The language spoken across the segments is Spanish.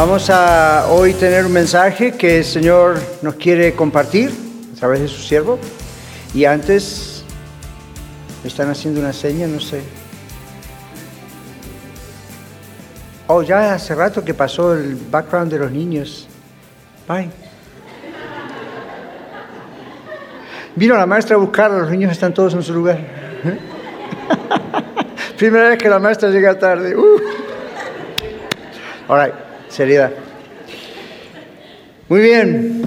Vamos a hoy tener un mensaje que el Señor nos quiere compartir a través de su siervo. Y antes, ¿me están haciendo una seña? No sé. Oh, ya hace rato que pasó el background de los niños. Bye. Vino la maestra a buscar, los niños están todos en su lugar. Primera vez que la maestra llega tarde. Uh. All seriedad. Muy bien.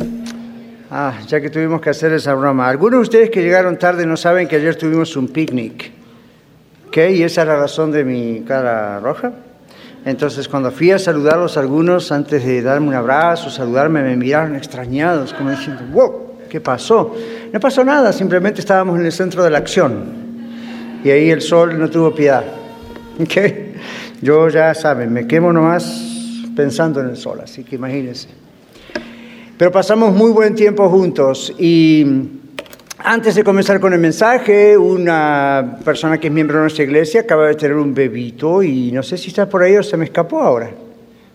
Ah, ya que tuvimos que hacer esa broma. Algunos de ustedes que llegaron tarde no saben que ayer tuvimos un picnic. ¿Ok? Y esa es la razón de mi cara roja. Entonces, cuando fui a saludarlos, algunos, antes de darme un abrazo, saludarme, me miraron extrañados, como diciendo, wow, ¿qué pasó? No pasó nada, simplemente estábamos en el centro de la acción. Y ahí el sol no tuvo piedad. ¿Ok? Yo ya saben, me quemo nomás pensando en el sol, así que imagínense. Pero pasamos muy buen tiempo juntos y antes de comenzar con el mensaje, una persona que es miembro de nuestra iglesia acaba de tener un bebito y no sé si está por ahí o se me escapó ahora.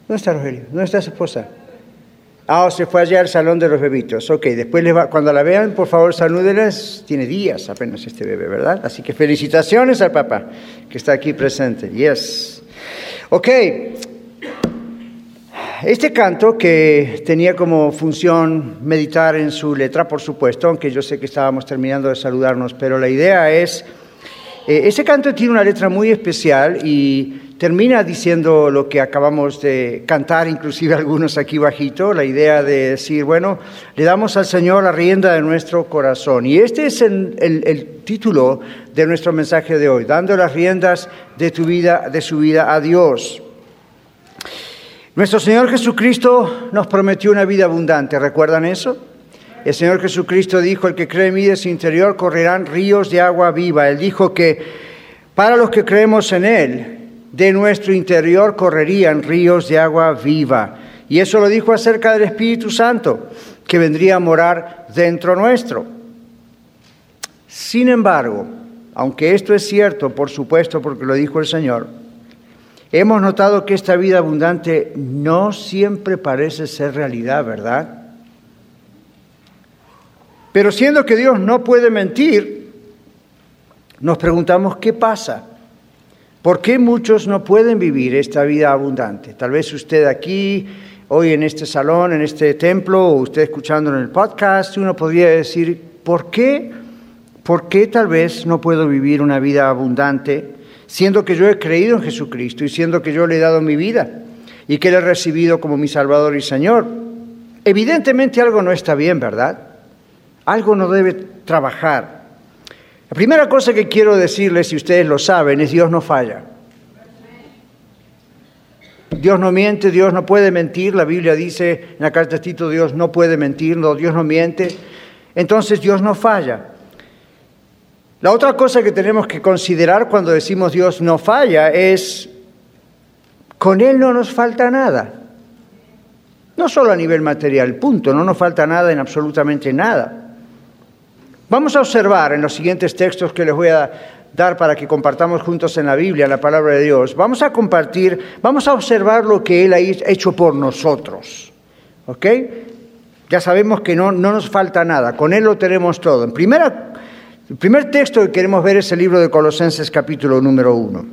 ¿Dónde está Rogelio? ¿Dónde está su esposa? Ah, se fue allá al salón de los bebitos. Ok, después les va, cuando la vean, por favor, salúdenles. Tiene días apenas este bebé, ¿verdad? Así que felicitaciones al papá que está aquí presente. Yes. Ok, este canto que tenía como función meditar en su letra, por supuesto, aunque yo sé que estábamos terminando de saludarnos, pero la idea es, eh, ese canto tiene una letra muy especial y termina diciendo lo que acabamos de cantar, inclusive algunos aquí bajito, la idea de decir, bueno, le damos al Señor la rienda de nuestro corazón. Y este es el, el título de nuestro mensaje de hoy, dando las riendas de tu vida, de su vida a Dios. Nuestro Señor Jesucristo nos prometió una vida abundante, ¿recuerdan eso? El Señor Jesucristo dijo, el que cree en mí de su interior correrán ríos de agua viva. Él dijo que para los que creemos en Él, de nuestro interior correrían ríos de agua viva. Y eso lo dijo acerca del Espíritu Santo, que vendría a morar dentro nuestro. Sin embargo, aunque esto es cierto, por supuesto, porque lo dijo el Señor, Hemos notado que esta vida abundante no siempre parece ser realidad, ¿verdad? Pero siendo que Dios no puede mentir, nos preguntamos qué pasa. ¿Por qué muchos no pueden vivir esta vida abundante? Tal vez usted aquí, hoy en este salón, en este templo, o usted escuchando en el podcast, uno podría decir, ¿por qué? ¿Por qué tal vez no puedo vivir una vida abundante? Siendo que yo he creído en Jesucristo y siendo que yo le he dado mi vida y que le he recibido como mi Salvador y Señor. Evidentemente algo no está bien, ¿verdad? Algo no debe trabajar. La primera cosa que quiero decirles, si ustedes lo saben, es Dios no falla. Dios no miente, Dios no puede mentir. La Biblia dice en la carta de Tito, Dios no puede mentir, no, Dios no miente. Entonces Dios no falla. La otra cosa que tenemos que considerar cuando decimos Dios no falla es, con Él no nos falta nada. No solo a nivel material, punto, no nos falta nada en absolutamente nada. Vamos a observar en los siguientes textos que les voy a dar para que compartamos juntos en la Biblia, la palabra de Dios. Vamos a compartir, vamos a observar lo que Él ha hecho por nosotros. ¿Ok? Ya sabemos que no, no nos falta nada, con Él lo tenemos todo. En primera el primer texto que queremos ver es el libro de Colosenses capítulo número 1.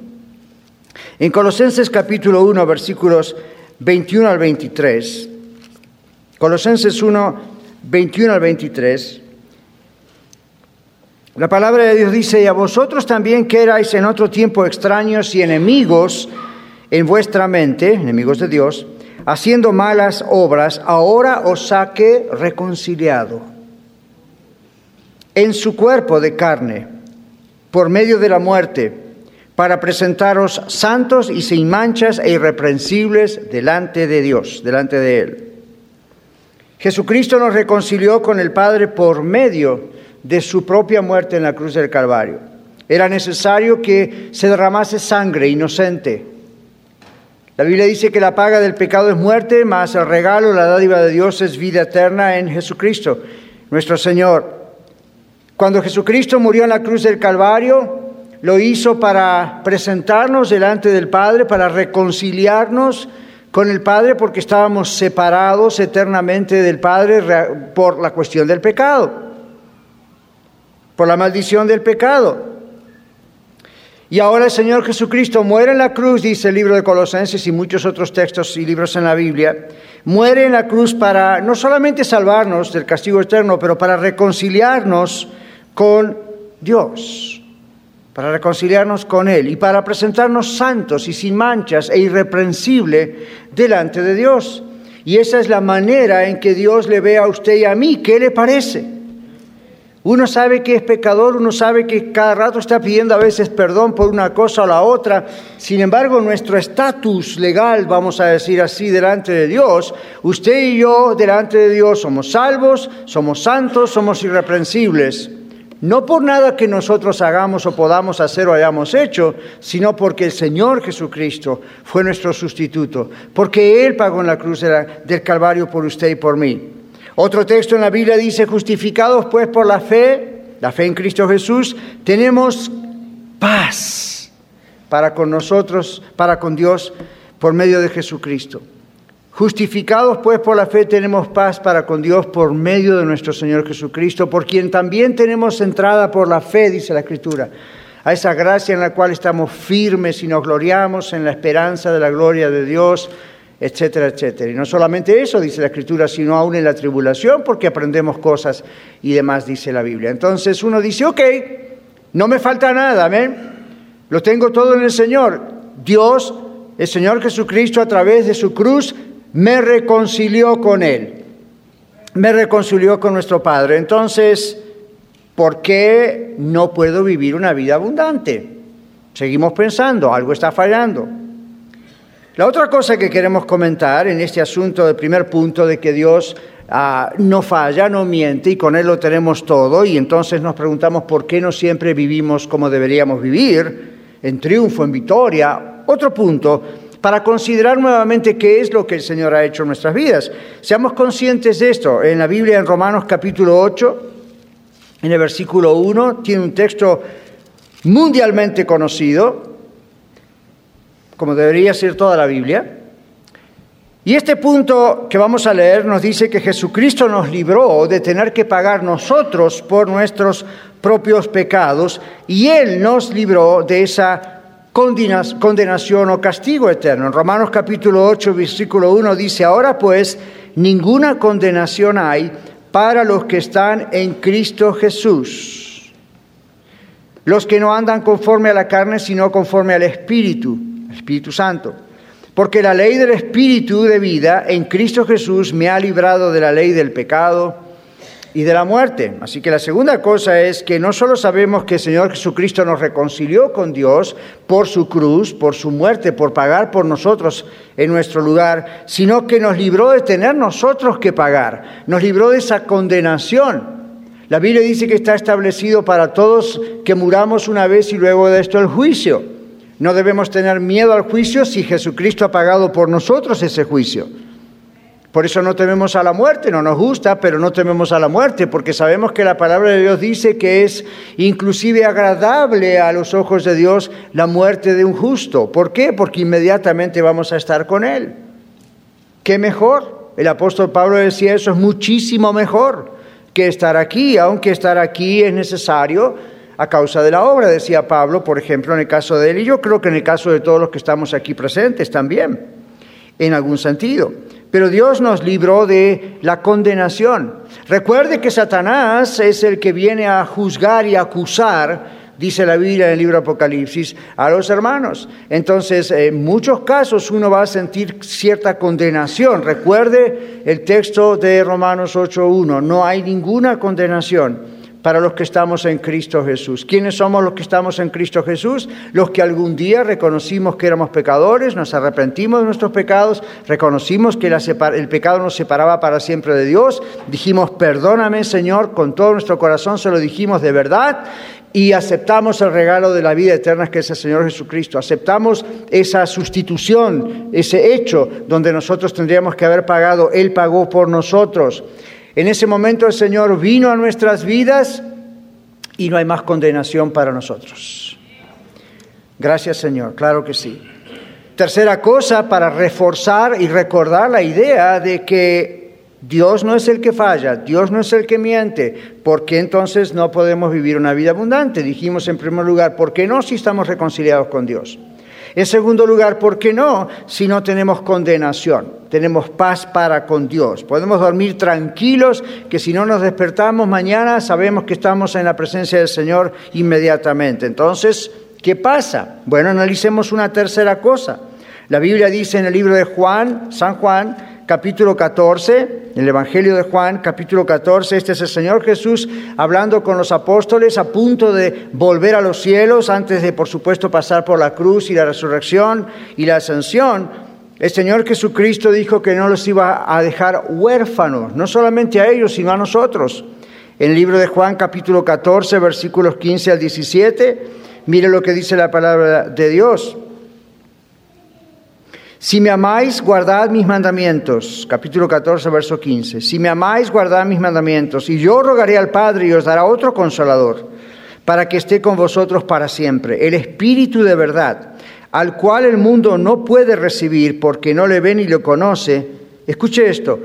En Colosenses capítulo 1, versículos 21 al 23, Colosenses 1, 21 al 23, la palabra de Dios dice, y a vosotros también que erais en otro tiempo extraños y enemigos en vuestra mente, enemigos de Dios, haciendo malas obras, ahora os saque reconciliado en su cuerpo de carne por medio de la muerte, para presentaros santos y sin manchas e irreprensibles delante de Dios, delante de Él. Jesucristo nos reconcilió con el Padre por medio de su propia muerte en la cruz del Calvario. Era necesario que se derramase sangre inocente. La Biblia dice que la paga del pecado es muerte, mas el regalo, la dádiva de Dios es vida eterna en Jesucristo, nuestro Señor. Cuando Jesucristo murió en la cruz del Calvario, lo hizo para presentarnos delante del Padre, para reconciliarnos con el Padre, porque estábamos separados eternamente del Padre por la cuestión del pecado, por la maldición del pecado. Y ahora el Señor Jesucristo muere en la cruz, dice el libro de Colosenses y muchos otros textos y libros en la Biblia, muere en la cruz para no solamente salvarnos del castigo eterno, pero para reconciliarnos con Dios, para reconciliarnos con Él y para presentarnos santos y sin manchas e irreprensible delante de Dios. Y esa es la manera en que Dios le ve a usted y a mí. ¿Qué le parece? Uno sabe que es pecador, uno sabe que cada rato está pidiendo a veces perdón por una cosa o la otra. Sin embargo, nuestro estatus legal, vamos a decir así, delante de Dios, usted y yo delante de Dios somos salvos, somos santos, somos irreprensibles. No por nada que nosotros hagamos o podamos hacer o hayamos hecho, sino porque el Señor Jesucristo fue nuestro sustituto, porque Él pagó en la cruz del Calvario por usted y por mí. Otro texto en la Biblia dice, justificados pues por la fe, la fe en Cristo Jesús, tenemos paz para con nosotros, para con Dios, por medio de Jesucristo. Justificados pues por la fe tenemos paz para con Dios por medio de nuestro Señor Jesucristo, por quien también tenemos entrada por la fe, dice la Escritura, a esa gracia en la cual estamos firmes y nos gloriamos en la esperanza de la gloria de Dios, etcétera, etcétera. Y no solamente eso, dice la Escritura, sino aún en la tribulación, porque aprendemos cosas y demás, dice la Biblia. Entonces uno dice, ok, no me falta nada, amén. Lo tengo todo en el Señor. Dios, el Señor Jesucristo, a través de su cruz, me reconcilió con Él, me reconcilió con nuestro Padre. Entonces, ¿por qué no puedo vivir una vida abundante? Seguimos pensando, algo está fallando. La otra cosa que queremos comentar en este asunto del primer punto de que Dios ah, no falla, no miente y con Él lo tenemos todo y entonces nos preguntamos por qué no siempre vivimos como deberíamos vivir, en triunfo, en victoria. Otro punto para considerar nuevamente qué es lo que el Señor ha hecho en nuestras vidas. Seamos conscientes de esto. En la Biblia, en Romanos capítulo 8, en el versículo 1, tiene un texto mundialmente conocido, como debería ser toda la Biblia. Y este punto que vamos a leer nos dice que Jesucristo nos libró de tener que pagar nosotros por nuestros propios pecados y Él nos libró de esa condenación o castigo eterno. En Romanos capítulo 8, versículo 1 dice, ahora pues ninguna condenación hay para los que están en Cristo Jesús, los que no andan conforme a la carne, sino conforme al Espíritu, Espíritu Santo. Porque la ley del Espíritu de vida en Cristo Jesús me ha librado de la ley del pecado y de la muerte. Así que la segunda cosa es que no solo sabemos que el Señor Jesucristo nos reconcilió con Dios por su cruz, por su muerte, por pagar por nosotros en nuestro lugar, sino que nos libró de tener nosotros que pagar, nos libró de esa condenación. La Biblia dice que está establecido para todos que muramos una vez y luego de esto el juicio. No debemos tener miedo al juicio si Jesucristo ha pagado por nosotros ese juicio. Por eso no tememos a la muerte, no nos gusta, pero no tememos a la muerte, porque sabemos que la palabra de Dios dice que es inclusive agradable a los ojos de Dios la muerte de un justo. ¿Por qué? Porque inmediatamente vamos a estar con Él. ¿Qué mejor? El apóstol Pablo decía eso es muchísimo mejor que estar aquí, aunque estar aquí es necesario a causa de la obra, decía Pablo, por ejemplo, en el caso de él, y yo creo que en el caso de todos los que estamos aquí presentes también, en algún sentido pero Dios nos libró de la condenación. Recuerde que Satanás es el que viene a juzgar y acusar, dice la Biblia en el libro Apocalipsis, a los hermanos. Entonces, en muchos casos uno va a sentir cierta condenación. Recuerde el texto de Romanos 8.1, no hay ninguna condenación para los que estamos en Cristo Jesús. ¿Quiénes somos los que estamos en Cristo Jesús? Los que algún día reconocimos que éramos pecadores, nos arrepentimos de nuestros pecados, reconocimos que el pecado nos separaba para siempre de Dios, dijimos, perdóname Señor, con todo nuestro corazón se lo dijimos de verdad y aceptamos el regalo de la vida eterna que es el Señor Jesucristo. Aceptamos esa sustitución, ese hecho donde nosotros tendríamos que haber pagado, Él pagó por nosotros. En ese momento el Señor vino a nuestras vidas y no hay más condenación para nosotros. Gracias Señor, claro que sí. Tercera cosa, para reforzar y recordar la idea de que Dios no es el que falla, Dios no es el que miente, ¿por qué entonces no podemos vivir una vida abundante? Dijimos en primer lugar, ¿por qué no si estamos reconciliados con Dios? En segundo lugar, ¿por qué no si no tenemos condenación? Tenemos paz para con Dios. Podemos dormir tranquilos que si no nos despertamos mañana sabemos que estamos en la presencia del Señor inmediatamente. Entonces, ¿qué pasa? Bueno, analicemos una tercera cosa. La Biblia dice en el libro de Juan, San Juan, capítulo 14, el Evangelio de Juan, capítulo 14, este es el Señor Jesús hablando con los apóstoles a punto de volver a los cielos antes de, por supuesto, pasar por la cruz y la resurrección y la ascensión. El Señor Jesucristo dijo que no los iba a dejar huérfanos, no solamente a ellos, sino a nosotros. En el libro de Juan, capítulo 14, versículos 15 al 17, mire lo que dice la palabra de Dios. Si me amáis, guardad mis mandamientos. Capítulo 14, verso 15. Si me amáis, guardad mis mandamientos. Y yo rogaré al Padre y os dará otro consolador, para que esté con vosotros para siempre. El Espíritu de verdad, al cual el mundo no puede recibir porque no le ve ni lo conoce. Escuche esto.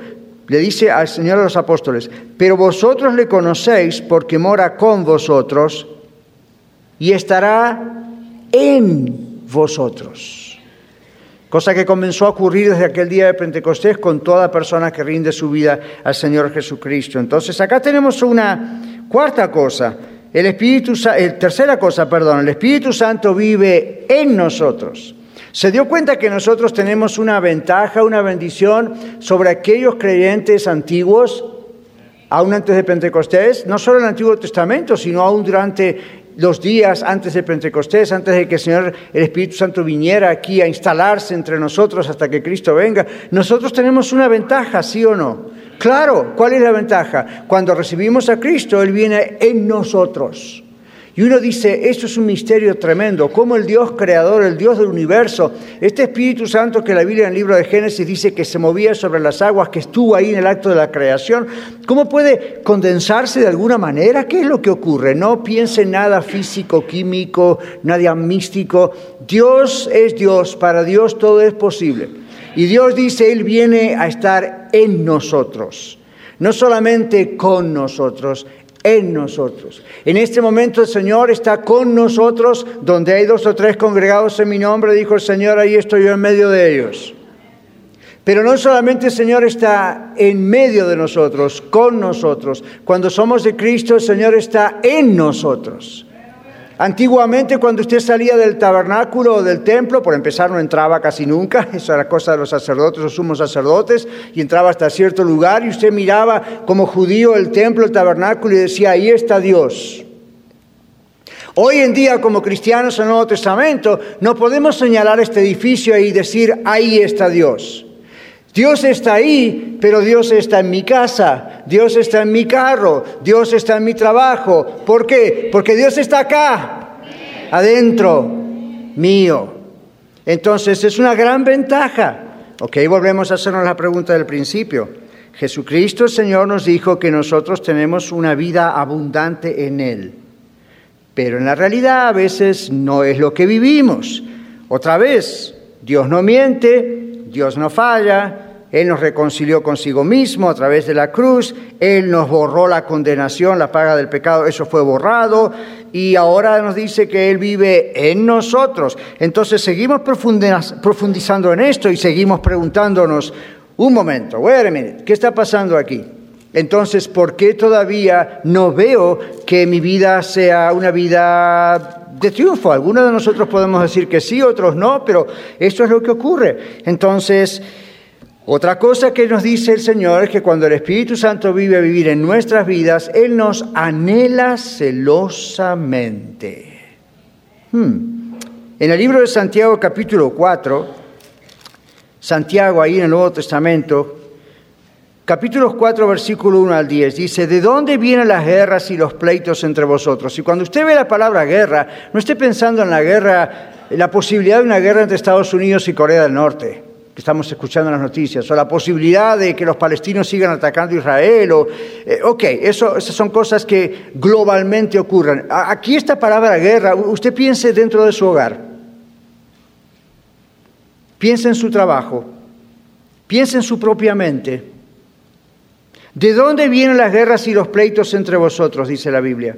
Le dice al Señor a los apóstoles, pero vosotros le conocéis porque mora con vosotros y estará en vosotros cosa que comenzó a ocurrir desde aquel día de Pentecostés con toda persona que rinde su vida al Señor Jesucristo. Entonces acá tenemos una cuarta cosa, el Espíritu, el tercera cosa, perdón, el Espíritu Santo vive en nosotros. Se dio cuenta que nosotros tenemos una ventaja, una bendición sobre aquellos creyentes antiguos, aún antes de Pentecostés, no solo en el Antiguo Testamento, sino aún durante los días antes de Pentecostés, antes de que el Señor, el Espíritu Santo viniera aquí a instalarse entre nosotros hasta que Cristo venga, nosotros tenemos una ventaja, ¿sí o no? Claro, ¿cuál es la ventaja? Cuando recibimos a Cristo, Él viene en nosotros. Y uno dice, esto es un misterio tremendo, como el Dios creador, el Dios del universo, este Espíritu Santo que la Biblia en el libro de Génesis dice que se movía sobre las aguas, que estuvo ahí en el acto de la creación, ¿cómo puede condensarse de alguna manera? ¿Qué es lo que ocurre? No piense en nada físico, químico, nada místico. Dios es Dios, para Dios todo es posible. Y Dios dice, Él viene a estar en nosotros no solamente con nosotros, en nosotros. En este momento el Señor está con nosotros, donde hay dos o tres congregados en mi nombre, dijo el Señor, ahí estoy yo en medio de ellos. Pero no solamente el Señor está en medio de nosotros, con nosotros. Cuando somos de Cristo, el Señor está en nosotros. Antiguamente cuando usted salía del tabernáculo o del templo, por empezar no entraba casi nunca, esa era cosa de los sacerdotes, los sumos sacerdotes, y entraba hasta cierto lugar y usted miraba como judío el templo, el tabernáculo y decía, ahí está Dios. Hoy en día, como cristianos en el Nuevo Testamento, no podemos señalar este edificio y decir, ahí está Dios. Dios está ahí, pero Dios está en mi casa, Dios está en mi carro, Dios está en mi trabajo. ¿Por qué? Porque Dios está acá, adentro mío. Entonces es una gran ventaja. Ok, volvemos a hacernos la pregunta del principio. Jesucristo el Señor nos dijo que nosotros tenemos una vida abundante en Él, pero en la realidad a veces no es lo que vivimos. Otra vez, Dios no miente, Dios no falla, Él nos reconcilió consigo mismo a través de la cruz, Él nos borró la condenación, la paga del pecado, eso fue borrado, y ahora nos dice que Él vive en nosotros. Entonces seguimos profundizando en esto y seguimos preguntándonos, un momento, wait a minute, ¿qué está pasando aquí? Entonces, ¿por qué todavía no veo que mi vida sea una vida de triunfo. Algunos de nosotros podemos decir que sí, otros no, pero esto es lo que ocurre. Entonces, Otra cosa que nos dice el Señor es que cuando el Espíritu Santo vive a vivir en nuestras vidas, Él nos anhela celosamente. Hmm. En el libro de Santiago capítulo 4, Santiago ahí en el Nuevo Testamento, capítulos 4, versículo 1 al 10, dice, ¿de dónde vienen las guerras y los pleitos entre vosotros? Y cuando usted ve la palabra guerra, no esté pensando en la guerra, la posibilidad de una guerra entre Estados Unidos y Corea del Norte que estamos escuchando en las noticias, o la posibilidad de que los palestinos sigan atacando a Israel, o, eh, ok, eso, esas son cosas que globalmente ocurren. Aquí esta palabra guerra, usted piense dentro de su hogar, piense en su trabajo, piense en su propia mente. ¿De dónde vienen las guerras y los pleitos entre vosotros? dice la Biblia.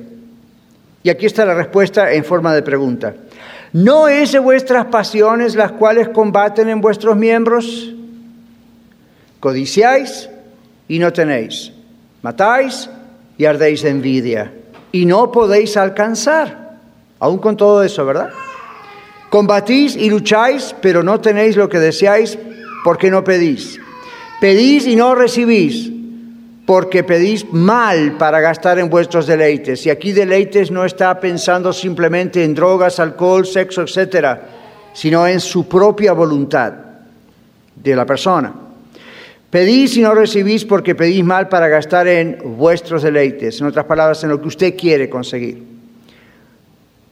Y aquí está la respuesta en forma de pregunta. ¿No es de vuestras pasiones las cuales combaten en vuestros miembros? Codiciáis y no tenéis. Matáis y ardéis de envidia. Y no podéis alcanzar. Aún con todo eso, ¿verdad? Combatís y lucháis, pero no tenéis lo que deseáis porque no pedís. Pedís y no recibís porque pedís mal para gastar en vuestros deleites. Y aquí deleites no está pensando simplemente en drogas, alcohol, sexo, etcétera, sino en su propia voluntad de la persona. Pedís y no recibís porque pedís mal para gastar en vuestros deleites, en otras palabras, en lo que usted quiere conseguir.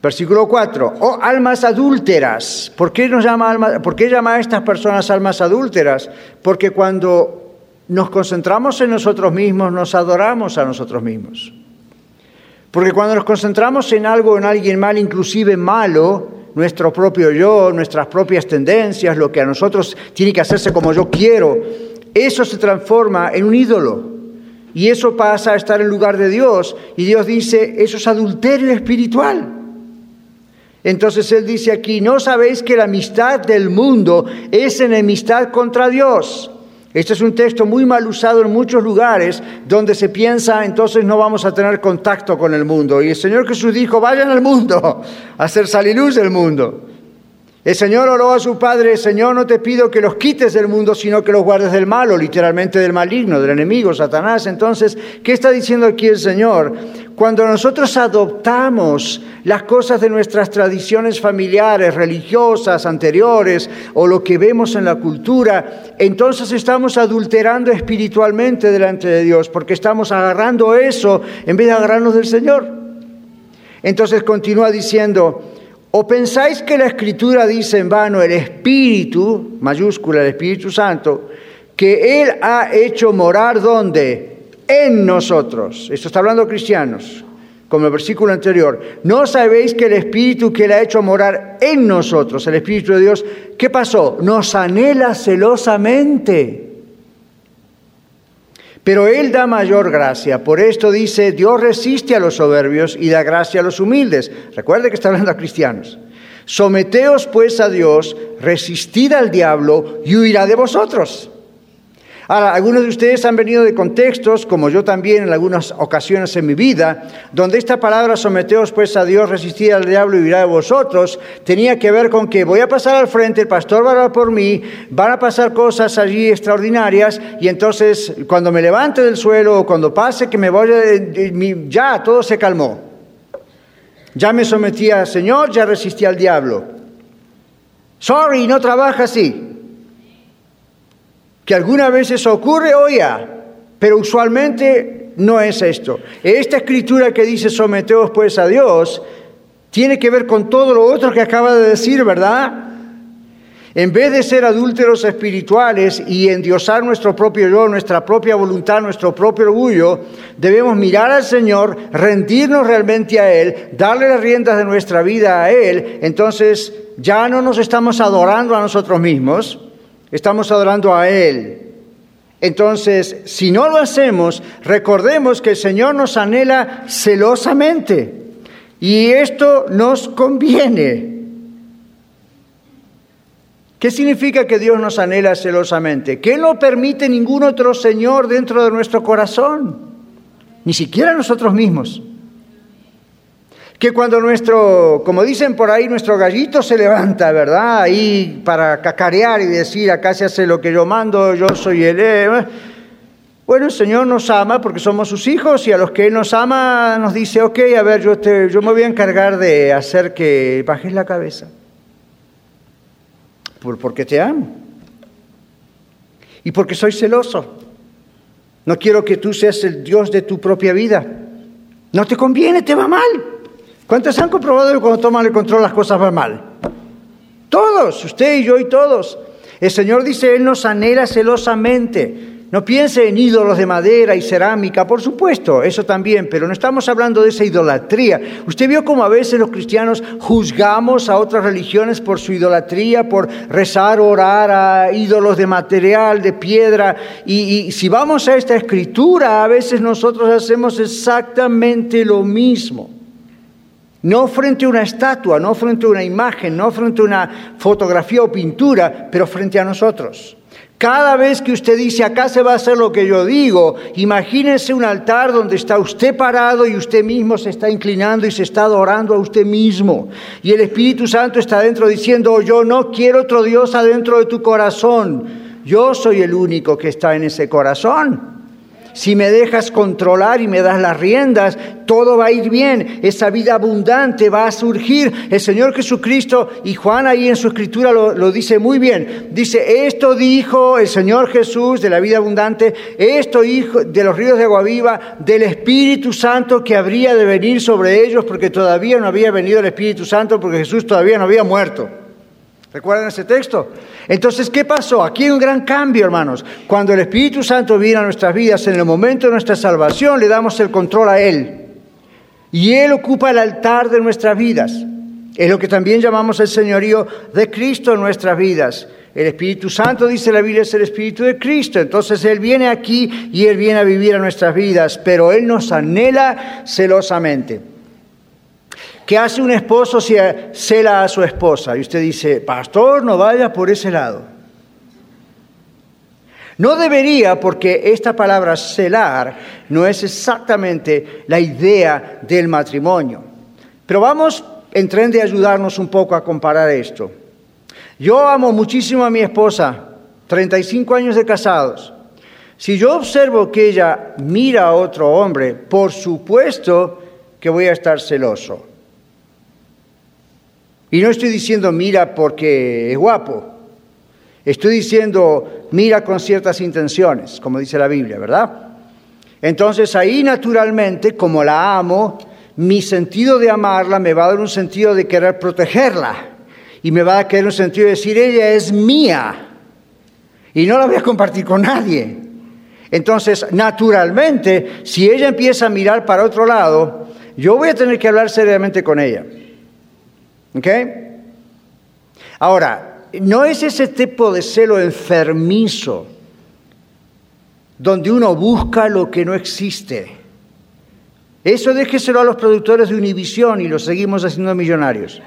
Versículo 4. Oh, almas adúlteras. ¿Por qué, nos llama alma, ¿Por qué llama a estas personas almas adúlteras? Porque cuando nos concentramos en nosotros mismos, nos adoramos a nosotros mismos. Porque cuando nos concentramos en algo, en alguien mal, inclusive malo, nuestro propio yo, nuestras propias tendencias, lo que a nosotros tiene que hacerse como yo quiero, eso se transforma en un ídolo. Y eso pasa a estar en lugar de Dios. Y Dios dice, eso es adulterio espiritual. Entonces Él dice aquí, ¿no sabéis que la amistad del mundo es enemistad contra Dios? Este es un texto muy mal usado en muchos lugares donde se piensa entonces no vamos a tener contacto con el mundo. Y el Señor Jesús dijo, vayan al mundo, a hacer salir luz del mundo. El Señor oró a su Padre, Señor, no te pido que los quites del mundo, sino que los guardes del malo, literalmente del maligno, del enemigo, Satanás. Entonces, ¿qué está diciendo aquí el Señor? Cuando nosotros adoptamos las cosas de nuestras tradiciones familiares, religiosas, anteriores, o lo que vemos en la cultura, entonces estamos adulterando espiritualmente delante de Dios, porque estamos agarrando eso en vez de agarrarnos del Señor. Entonces continúa diciendo, ¿O pensáis que la Escritura dice en vano el Espíritu, mayúscula el Espíritu Santo, que Él ha hecho morar donde? En nosotros. Esto está hablando cristianos, como el versículo anterior. ¿No sabéis que el Espíritu que Él ha hecho morar en nosotros, el Espíritu de Dios, qué pasó? Nos anhela celosamente pero Él da mayor gracia. Por esto dice, Dios resiste a los soberbios y da gracia a los humildes. Recuerde que está hablando a cristianos. Someteos pues a Dios, resistid al diablo y huirá de vosotros. Ahora, algunos de ustedes han venido de contextos, como yo también en algunas ocasiones en mi vida, donde esta palabra someteos pues a Dios, resistir al diablo y huirá de vosotros, tenía que ver con que voy a pasar al frente, el pastor va a por mí, van a pasar cosas allí extraordinarias y entonces cuando me levante del suelo o cuando pase que me vaya, ya todo se calmó. Ya me sometí al Señor, ya resistí al diablo. Sorry, no trabaja así que algunas veces ocurre, oiga, pero usualmente no es esto. Esta escritura que dice someteos pues a Dios, tiene que ver con todo lo otro que acaba de decir, ¿verdad? En vez de ser adúlteros espirituales y endiosar nuestro propio yo, nuestra propia voluntad, nuestro propio orgullo, debemos mirar al Señor, rendirnos realmente a Él, darle las riendas de nuestra vida a Él. Entonces ya no nos estamos adorando a nosotros mismos, estamos adorando a Él. Entonces, si no lo hacemos, recordemos que el Señor nos anhela celosamente y esto nos conviene. ¿Qué significa que Dios nos anhela celosamente? Que no permite ningún otro Señor dentro de nuestro corazón, ni siquiera nosotros mismos. Que cuando nuestro, como dicen por ahí, nuestro gallito se levanta, ¿verdad? Ahí para cacarear y decir, acá se hace lo que yo mando, yo soy el... Bueno, el Señor nos ama porque somos sus hijos y a los que Él nos ama nos dice, ok, a ver, yo, te, yo me voy a encargar de hacer que bajes la cabeza. Por, porque te amo. Y porque soy celoso. No quiero que tú seas el Dios de tu propia vida. No te conviene, te va mal. ¿Cuántos han comprobado que cuando toman el control las cosas van mal? Todos, usted y yo y todos. El Señor dice, Él nos anhela celosamente. No piense en ídolos de madera y cerámica, por supuesto, eso también, pero no estamos hablando de esa idolatría. Usted vio cómo a veces los cristianos juzgamos a otras religiones por su idolatría, por rezar, orar a ídolos de material, de piedra. Y, y si vamos a esta escritura, a veces nosotros hacemos exactamente lo mismo. No frente a una estatua, no frente a una imagen, no frente a una fotografía o pintura, pero frente a nosotros. Cada vez que usted dice, acá se va a hacer lo que yo digo, imagínese un altar donde está usted parado y usted mismo se está inclinando y se está adorando a usted mismo. Y el Espíritu Santo está dentro diciendo, yo no quiero otro Dios adentro de tu corazón. Yo soy el único que está en ese corazón. Si me dejas controlar y me das las riendas, todo va a ir bien, esa vida abundante va a surgir. El Señor Jesucristo, y Juan ahí en su escritura lo, dice muy bien, dice, esto dijo el Señor Jesús de la vida abundante, esto dijo de los ríos de agua viva, del Espíritu Santo que habría de venir sobre ellos, porque todavía no había venido el Espíritu Santo, porque Jesús todavía no había muerto. ¿Recuerdan ese texto? Entonces, ¿qué pasó? Aquí hay un gran cambio, hermanos. Cuando el Espíritu Santo viene a nuestras vidas, en el momento de nuestra salvación, le damos el control a Él. Y Él ocupa el altar de nuestras vidas. Es lo que también llamamos el señorío de Cristo en nuestras vidas. El Espíritu Santo, dice la Biblia, es el Espíritu de Cristo. Entonces Él viene aquí y Él viene a vivir a nuestras vidas, pero Él nos anhela celosamente. ¿Qué hace un esposo si cela a su esposa? Y usted dice, pastor, no vaya por ese lado. No debería, porque esta palabra celar no es exactamente la idea del matrimonio. Pero vamos en tren de ayudarnos un poco a comparar esto. Yo amo muchísimo a mi esposa, 35 años de casados. Si yo observo que ella mira a otro hombre, por supuesto que voy a estar celoso. Y no estoy diciendo mira porque es guapo. Estoy diciendo mira con ciertas intenciones, como dice la Biblia, ¿verdad? Entonces ahí naturalmente, como la amo, mi sentido de amarla me va a dar un sentido de querer protegerla. Y me va a querer un sentido de decir, ella es mía. Y no la voy a compartir con nadie. Entonces, naturalmente, si ella empieza a mirar para otro lado, yo voy a tener que hablar seriamente con ella. ¿Ok? Ahora, no es ese tipo de celo enfermizo donde uno busca lo que no existe. Eso déjeselo a los productores de Univisión y lo seguimos haciendo millonarios.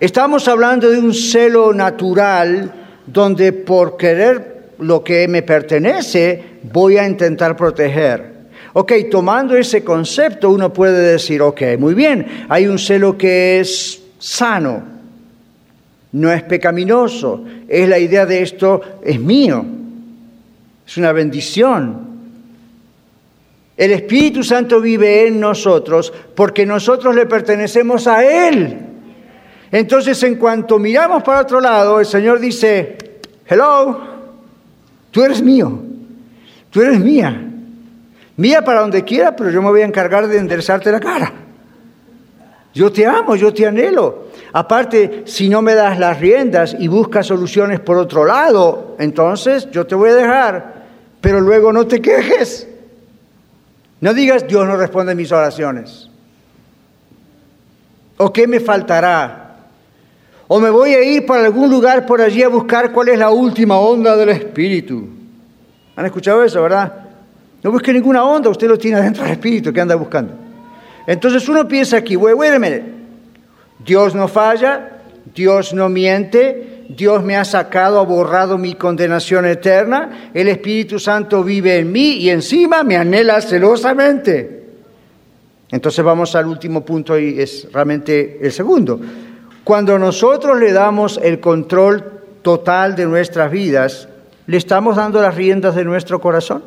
Estamos hablando de un celo natural donde por querer lo que me pertenece voy a intentar proteger. Ok, tomando ese concepto uno puede decir, ok, muy bien, hay un celo que es sano, no es pecaminoso, es la idea de esto, es mío, es una bendición. El Espíritu Santo vive en nosotros porque nosotros le pertenecemos a Él. Entonces, en cuanto miramos para otro lado, el Señor dice, hello, tú eres mío, tú eres mía. Mía para donde quiera, pero yo me voy a encargar de enderezarte la cara. Yo te amo, yo te anhelo. Aparte, si no me das las riendas y buscas soluciones por otro lado, entonces yo te voy a dejar, pero luego no te quejes. No digas, Dios no responde mis oraciones. ¿O qué me faltará? ¿O me voy a ir para algún lugar por allí a buscar cuál es la última onda del Espíritu? ¿Han escuchado eso, verdad? No busque ninguna onda, usted lo tiene adentro del Espíritu que anda buscando. Entonces uno piensa aquí, wait. Dios no falla, Dios no miente, Dios me ha sacado, ha borrado mi condenación eterna, el Espíritu Santo vive en mí y encima me anhela celosamente. Entonces vamos al último punto y es realmente el segundo. Cuando nosotros le damos el control total de nuestras vidas, ¿le estamos dando las riendas de nuestro corazón?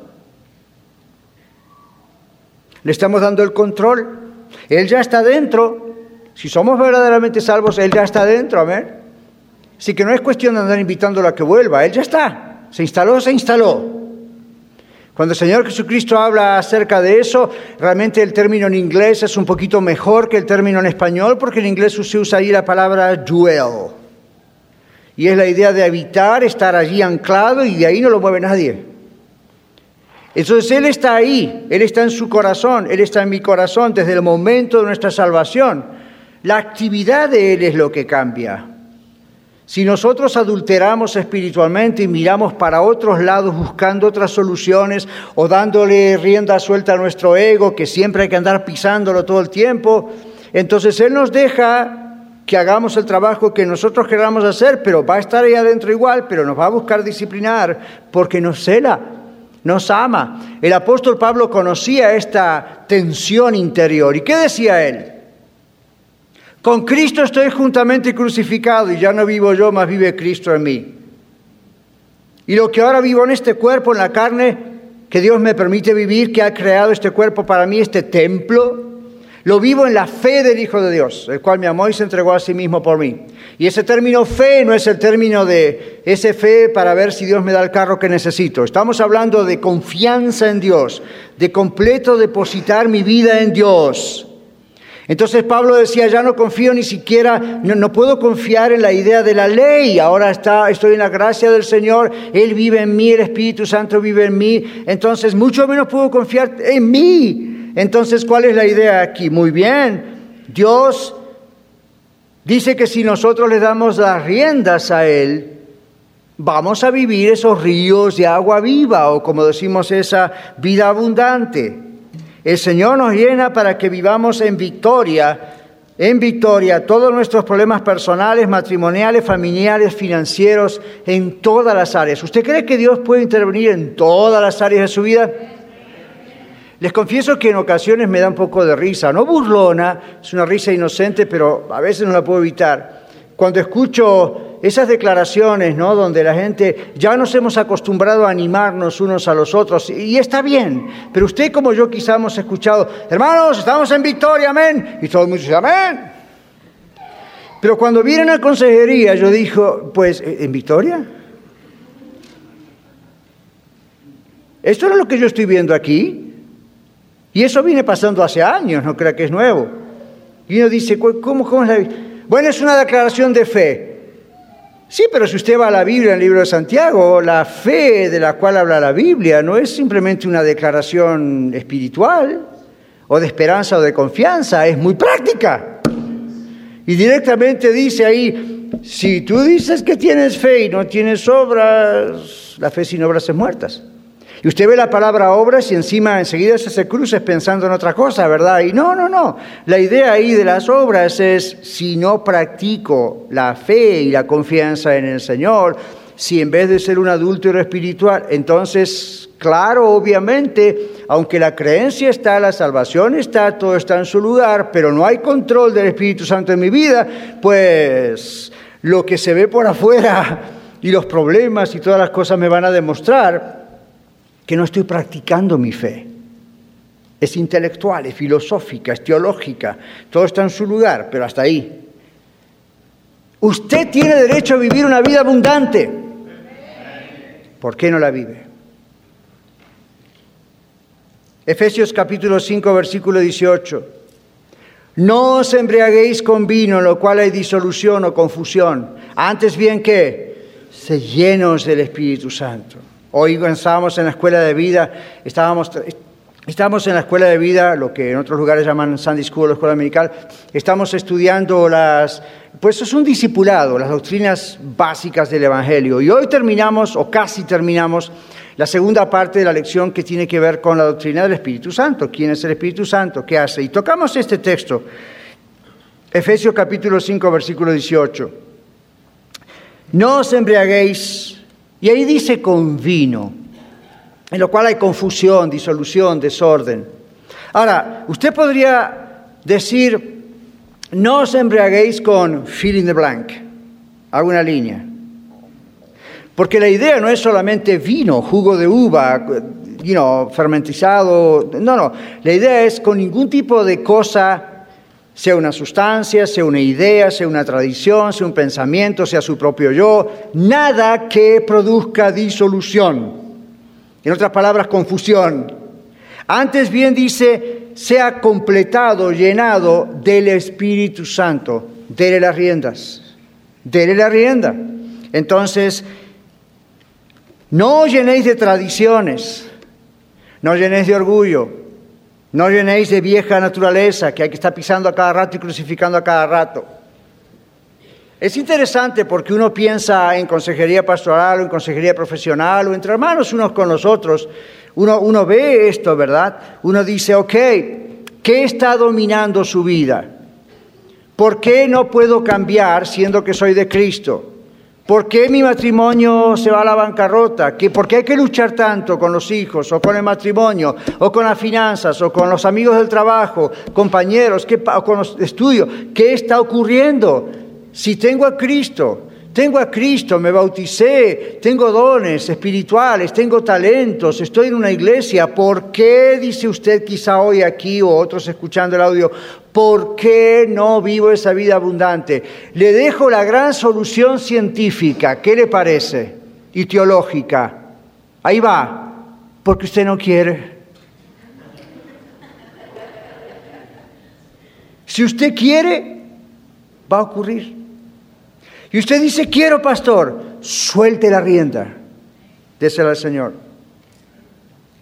¿Le estamos dando el control? Él ya está dentro. Si somos verdaderamente salvos, Él ya está dentro, amén. Así que no es cuestión de andar invitándolo a que vuelva, Él ya está. Se instaló, se instaló. Cuando el Señor Jesucristo habla acerca de eso, realmente el término en inglés es un poquito mejor que el término en español, porque en inglés se usa ahí la palabra dwell. Y es la idea de habitar, estar allí anclado y de ahí no lo mueve nadie. Entonces Él está ahí, Él está en su corazón, Él está en mi corazón desde el momento de nuestra salvación. La actividad de Él es lo que cambia. Si nosotros adulteramos espiritualmente y miramos para otros lados buscando otras soluciones o dándole rienda suelta a nuestro ego, que siempre hay que andar pisándolo todo el tiempo, entonces Él nos deja que hagamos el trabajo que nosotros queramos hacer, pero va a estar ahí adentro igual, pero nos va a buscar disciplinar porque nos cela, nos ama. El apóstol Pablo conocía esta tensión interior. ¿Y qué decía él? Con Cristo estoy juntamente crucificado y ya no vivo yo, más vive Cristo en mí. Y lo que ahora vivo en este cuerpo, en la carne, que Dios me permite vivir, que ha creado este cuerpo para mí, este templo, lo vivo en la fe del Hijo de Dios, el cual me amó y se entregó a sí mismo por mí. Y ese término fe no es el término de ese fe para ver si Dios me da el carro que necesito. Estamos hablando de confianza en Dios, de completo depositar mi vida en Dios. Entonces Pablo decía, ya no confío ni siquiera, no, puedo confiar en la idea de la ley, ahora está, estoy en la gracia del Señor, Él vive en mí, el Espíritu Santo vive en mí, entonces mucho menos puedo confiar en mí. Entonces, ¿cuál es la idea aquí? Muy bien, Dios dice que si nosotros le damos las riendas a Él, vamos a vivir esos ríos de agua viva o como decimos esa vida abundante. El Señor nos llena para que vivamos en victoria, en victoria, todos nuestros problemas personales, matrimoniales, familiares, financieros, en todas las áreas. ¿Usted cree que Dios puede intervenir en todas las áreas de su vida? Les confieso que en ocasiones me da un poco de risa, no burlona, es una risa inocente, pero a veces no la puedo evitar. Cuando escucho esas declaraciones, ¿no? Donde la gente ya nos hemos acostumbrado a animarnos unos a los otros y está bien, pero usted como yo quizá hemos escuchado, hermanos, estamos en victoria, amén, y todo el mundo dice, amén. Pero cuando vienen a consejería, yo digo, pues, ¿en victoria? Esto es lo que yo estoy viendo aquí. Y eso viene pasando hace años, no creo que es nuevo. Y uno dice, ¿cómo, cómo es la Bueno, es una declaración de fe. Sí, pero si usted va a la Biblia, en el libro de Santiago, la fe de la cual habla la Biblia no es simplemente una declaración espiritual o de esperanza o de confianza, es muy práctica. Y directamente dice ahí, si tú dices que tienes fe y no tienes obras, la fe sin obras es muertas. Y usted ve la palabra obras y encima enseguida se hace cruces pensando en otra cosa, ¿verdad? Y no, no, no. La idea ahí de las obras es si no practico la fe y la confianza en el Señor, si en vez de ser un adúltero espiritual, entonces, claro, obviamente, aunque la creencia está, la salvación está, todo está en su lugar, pero no hay control del Espíritu Santo en mi vida, pues lo que se ve por afuera y los problemas y todas las cosas me van a demostrar que no estoy practicando mi fe. Es intelectual, es filosófica, es teológica, todo está en su lugar, pero hasta ahí. Usted tiene derecho a vivir una vida abundante. ¿Por qué no la vive? Efesios capítulo 5, versículo 18. No os embriaguéis con vino, en lo cual hay disolución o confusión. Antes bien que, se llenos del Espíritu Santo. Hoy estábamos en la escuela de vida, estábamos, estábamos en la escuela de vida, lo que en otros lugares llaman Sunday School o escuela dominical, estamos estudiando las, pues es un discipulado, las doctrinas básicas del Evangelio. Y hoy terminamos, o casi terminamos, la segunda parte de la lección que tiene que ver con la doctrina del Espíritu Santo. ¿Quién es el Espíritu Santo? ¿Qué hace? Y tocamos este texto, Efesios capítulo 5, versículo 18. No os embriaguéis y ahí dice con vino, en lo cual hay confusión, disolución, desorden. Ahora, usted podría decir, no os embriaguéis con fill in the blank, alguna línea. Porque la idea no es solamente vino, jugo de uva, you know, fermentizado. No, no. La idea es con ningún tipo de cosa, sea una sustancia, sea una idea, sea una tradición, sea un pensamiento, sea su propio yo, nada que produzca disolución. En otras palabras, confusión. Antes bien dice, sea completado, llenado del Espíritu Santo. Dele las riendas. Dele la rienda. Entonces, no llenéis de tradiciones, no llenéis de orgullo, no llenéis de vieja naturaleza que hay que estar pisando a cada rato y crucificando a cada rato. Es interesante porque uno piensa en consejería pastoral o en consejería profesional o entre hermanos unos con los otros. Uno, uno ve esto, ¿verdad? Uno dice, ok, ¿qué está dominando su vida? ¿Por qué no puedo cambiar siendo que soy de Cristo? ¿Por qué mi matrimonio se va a la bancarrota? ¿Por qué hay que luchar tanto con los hijos, o con el matrimonio, o con las finanzas, o con los amigos del trabajo, compañeros, o con los estudios? ¿Qué está ocurriendo? Si tengo a Cristo, tengo a Cristo, me bauticé, tengo dones espirituales, tengo talentos, estoy en una iglesia. ¿Por qué, dice usted quizá hoy aquí o otros escuchando el audio, por qué no vivo esa vida abundante? Le dejo la gran solución científica, ¿qué le parece? Y teológica. Ahí va, porque usted no quiere. Si usted quiere, va a ocurrir. Y usted dice, quiero pastor, suelte la rienda, désela al Señor.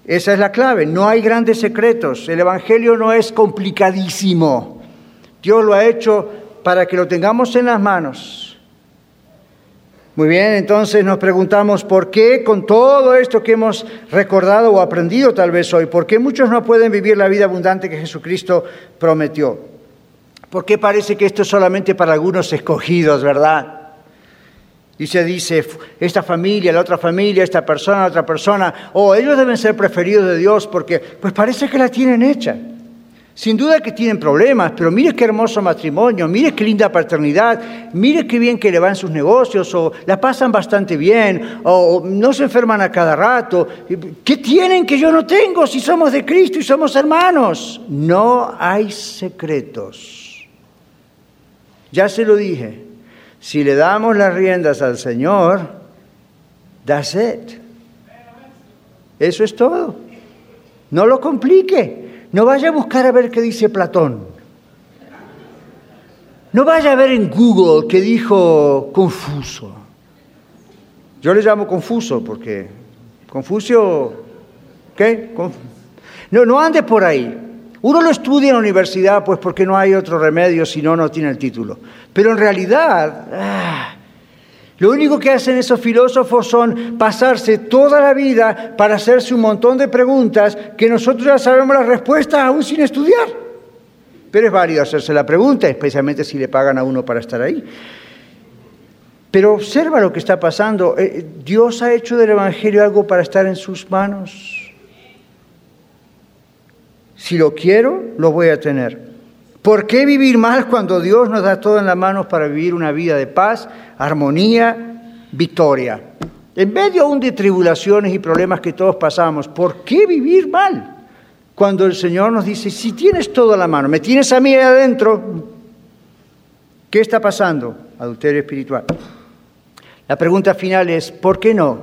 Esa es la clave, no hay grandes secretos, el Evangelio no es complicadísimo. Dios lo ha hecho para que lo tengamos en las manos. Muy bien, entonces nos preguntamos por qué con todo esto que hemos recordado o aprendido tal vez hoy, por qué muchos no pueden vivir la vida abundante que Jesucristo prometió. ¿Por qué parece que esto es solamente para algunos escogidos, verdad? Y se dice, esta familia, la otra familia, esta persona, la otra persona, o oh, ellos deben ser preferidos de Dios porque, pues parece que la tienen hecha. Sin duda que tienen problemas, pero mire qué hermoso matrimonio, mire qué linda paternidad, mire qué bien que le van sus negocios, o la pasan bastante bien, o no se enferman a cada rato. ¿Qué tienen que yo no tengo si somos de Cristo y somos hermanos? No hay secretos. Ya se lo dije, si le damos las riendas al Señor, that's it. Eso es todo. No lo complique. No vaya a buscar a ver qué dice Platón. No vaya a ver en Google qué dijo Confuso. Yo le llamo Confuso porque Confucio, ¿qué? No, no ande por ahí. Uno lo estudia en la universidad pues porque no hay otro remedio si no, no tiene el título. Pero en realidad, ah, lo único que hacen esos filósofos son pasarse toda la vida para hacerse un montón de preguntas que nosotros ya sabemos las respuestas aún sin estudiar. Pero es válido hacerse la pregunta, especialmente si le pagan a uno para estar ahí. Pero observa lo que está pasando. Eh, Dios ha hecho del Evangelio algo para estar en sus manos. Si lo quiero, lo voy a tener. ¿Por qué vivir mal cuando Dios nos da todo en las manos para vivir una vida de paz, armonía, victoria? En medio aún de tribulaciones y problemas que todos pasamos, ¿por qué vivir mal? Cuando el Señor nos dice, si tienes todo en la mano, me tienes a mí adentro, ¿qué está pasando? Adulterio espiritual. La pregunta final es, ¿por qué no?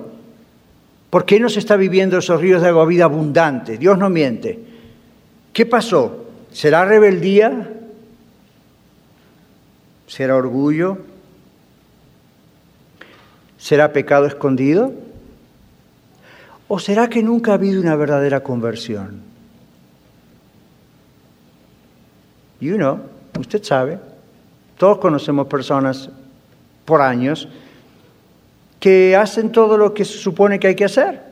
¿Por qué no se está viviendo esos ríos de agua vida abundante? Dios no miente. ¿Qué pasó? ¿Será rebeldía? ¿Será orgullo? ¿Será pecado escondido? ¿O será que nunca ha habido una verdadera conversión? Y uno, usted sabe, todos conocemos personas por años que hacen todo lo que se supone que hay que hacer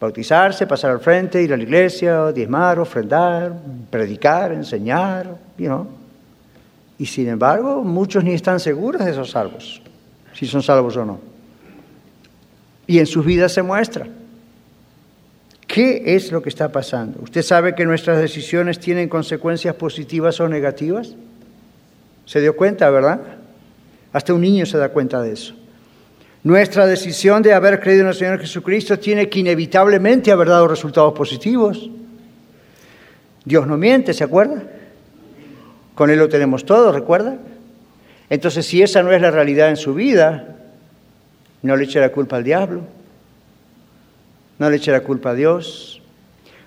bautizarse, pasar al frente, ir a la iglesia, diezmar, ofrendar, predicar, enseñar, you Y sin embargo, muchos ni están seguros de esos salvos, si son salvos o no. Y en sus vidas se muestra. ¿Qué es lo que está pasando? ¿Usted sabe que nuestras decisiones tienen consecuencias positivas o negativas? ¿Se dio cuenta, verdad? Hasta un niño se da cuenta de eso. Nuestra decisión de haber creído en el Señor Jesucristo tiene que inevitablemente haber dado resultados positivos. Dios no miente, ¿se acuerda? Con Él lo tenemos todo, ¿recuerda? Entonces, si esa no es la realidad en su vida, no le eche la culpa al diablo no le eche la culpa a Dios,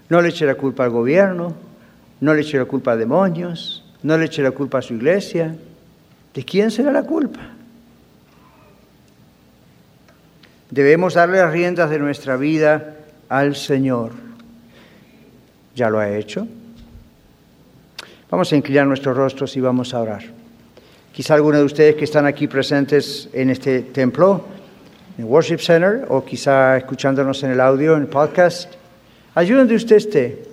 no le eche la culpa al gobierno, no le eche la culpa a demonios, no le eche la culpa a su iglesia. ¿De quién será la culpa? Debemos darle las riendas de nuestra vida al Señor. ¿Ya lo ha hecho? Vamos a inclinar nuestros rostros y vamos a orar. Quizá alguno de ustedes que están aquí presentes en este templo en Worship Center o quizá escuchándonos en el audio, en el podcast, allí donde usted esté,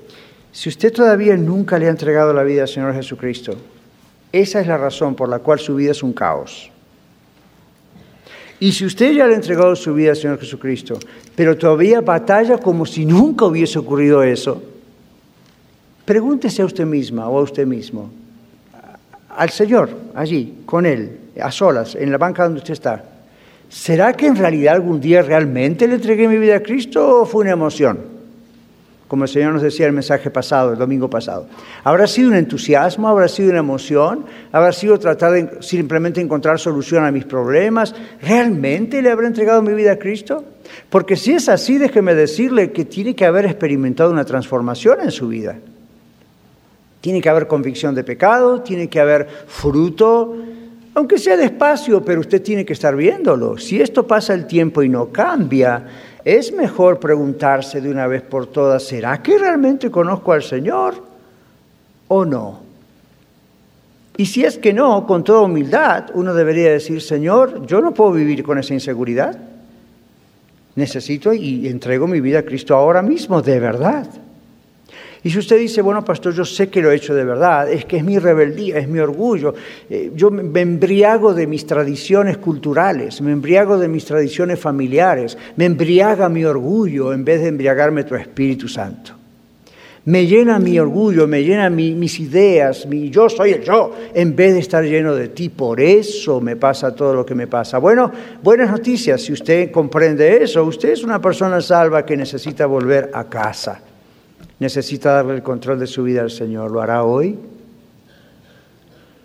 si usted todavía nunca le ha entregado la vida al Señor Jesucristo, esa es la razón por la cual su vida es un caos. Y si usted ya le ha entregado su vida al Señor Jesucristo, pero todavía batalla como si nunca hubiese ocurrido eso, pregúntese a usted misma o a usted mismo, al Señor, allí, con Él, a solas, en la banca donde usted está, ¿será que en realidad algún día realmente le entregué mi vida a Cristo o fue una emoción? Como el Señor nos decía el mensaje pasado, el domingo pasado. ¿Habrá sido un entusiasmo? ¿Habrá sido una emoción? ¿Habrá sido tratar de simplemente encontrar solución a mis problemas? ¿Realmente le habré entregado mi vida a Cristo? Porque si es así, déjeme decirle que tiene que haber experimentado una transformación en su vida. Tiene que haber convicción de pecado, tiene que haber fruto aunque sea despacio, pero usted tiene que estar viéndolo. Si esto pasa el tiempo y no cambia, es mejor preguntarse de una vez por todas, ¿será que realmente conozco al Señor o no? Y si es que no, con toda humildad, uno debería decir, Señor, yo no puedo vivir con esa inseguridad. Necesito y entrego mi vida a Cristo ahora mismo, de verdad. Y si usted dice, bueno, pastor, yo sé que lo he hecho de verdad, es que es mi rebeldía, es mi orgullo, eh, yo me embriago de mis tradiciones culturales, me embriago de mis tradiciones familiares, me embriaga mi orgullo en vez de embriagarme tu Espíritu Santo. Me llena mi orgullo, me llena mis ideas, mi yo soy el yo, en vez de estar lleno de ti. Por eso me pasa todo lo que me pasa. Bueno, buenas noticias, si usted comprende eso, usted es una persona salva que necesita volver a casa necesita darle el control de su vida al Señor. ¿Lo hará hoy?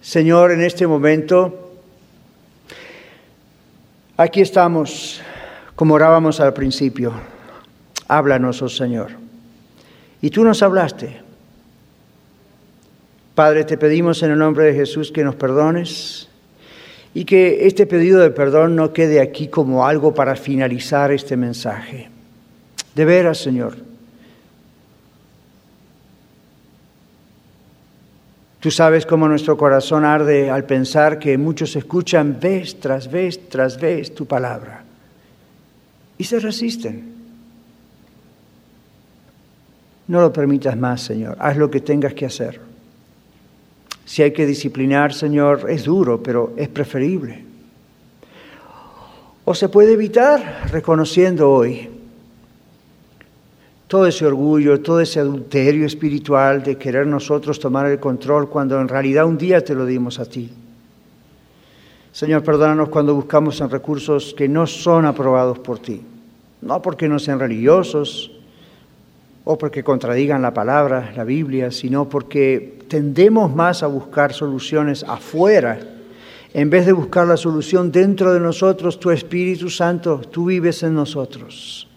Señor, en este momento, aquí estamos como orábamos al principio. Háblanos, oh Señor. Y tú nos hablaste. Padre, te pedimos en el nombre de Jesús que nos perdones y que este pedido de perdón no quede aquí como algo para finalizar este mensaje. De veras, Señor, Tú sabes cómo nuestro corazón arde al pensar que muchos escuchan vez tras vez tras vez tu palabra y se resisten. No lo permitas más, Señor. Haz lo que tengas que hacer. Si hay que disciplinar, Señor, es duro, pero es preferible. O se puede evitar reconociendo hoy todo ese orgullo, todo ese adulterio espiritual de querer nosotros tomar el control cuando en realidad un día te lo dimos a ti. Señor, perdónanos cuando buscamos en recursos que no son aprobados por ti, no porque no sean religiosos o porque contradigan la palabra, la Biblia, sino porque tendemos más a buscar soluciones afuera en vez de buscar la solución dentro de nosotros, tu Espíritu Santo, tú vives en nosotros.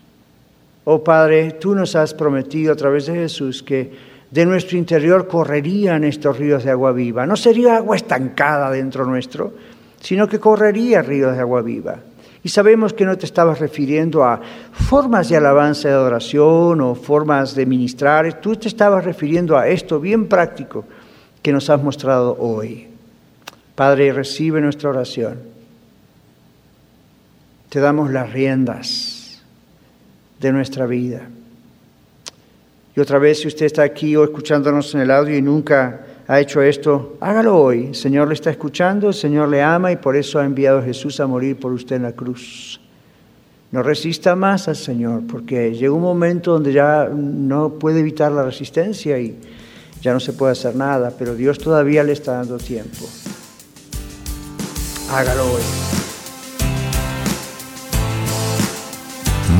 Oh Padre, tú nos has prometido a través de Jesús que de nuestro interior correrían estos ríos de agua viva. No sería agua estancada dentro nuestro, sino que correría ríos de agua viva. Y sabemos que no te estabas refiriendo a formas de alabanza y adoración o formas de ministrar, tú te estabas refiriendo a esto bien práctico que nos has mostrado hoy. Padre, recibe nuestra oración. Te damos las riendas de nuestra vida. Y otra vez, si usted está aquí o escuchándonos en el audio y nunca ha hecho esto, hágalo hoy. El Señor le está escuchando, el Señor le ama y por eso ha enviado a Jesús a morir por usted en la cruz. No resista más al Señor, porque llega un momento donde ya no puede evitar la resistencia y ya no se puede hacer nada, pero Dios todavía le está dando tiempo. Hágalo hoy.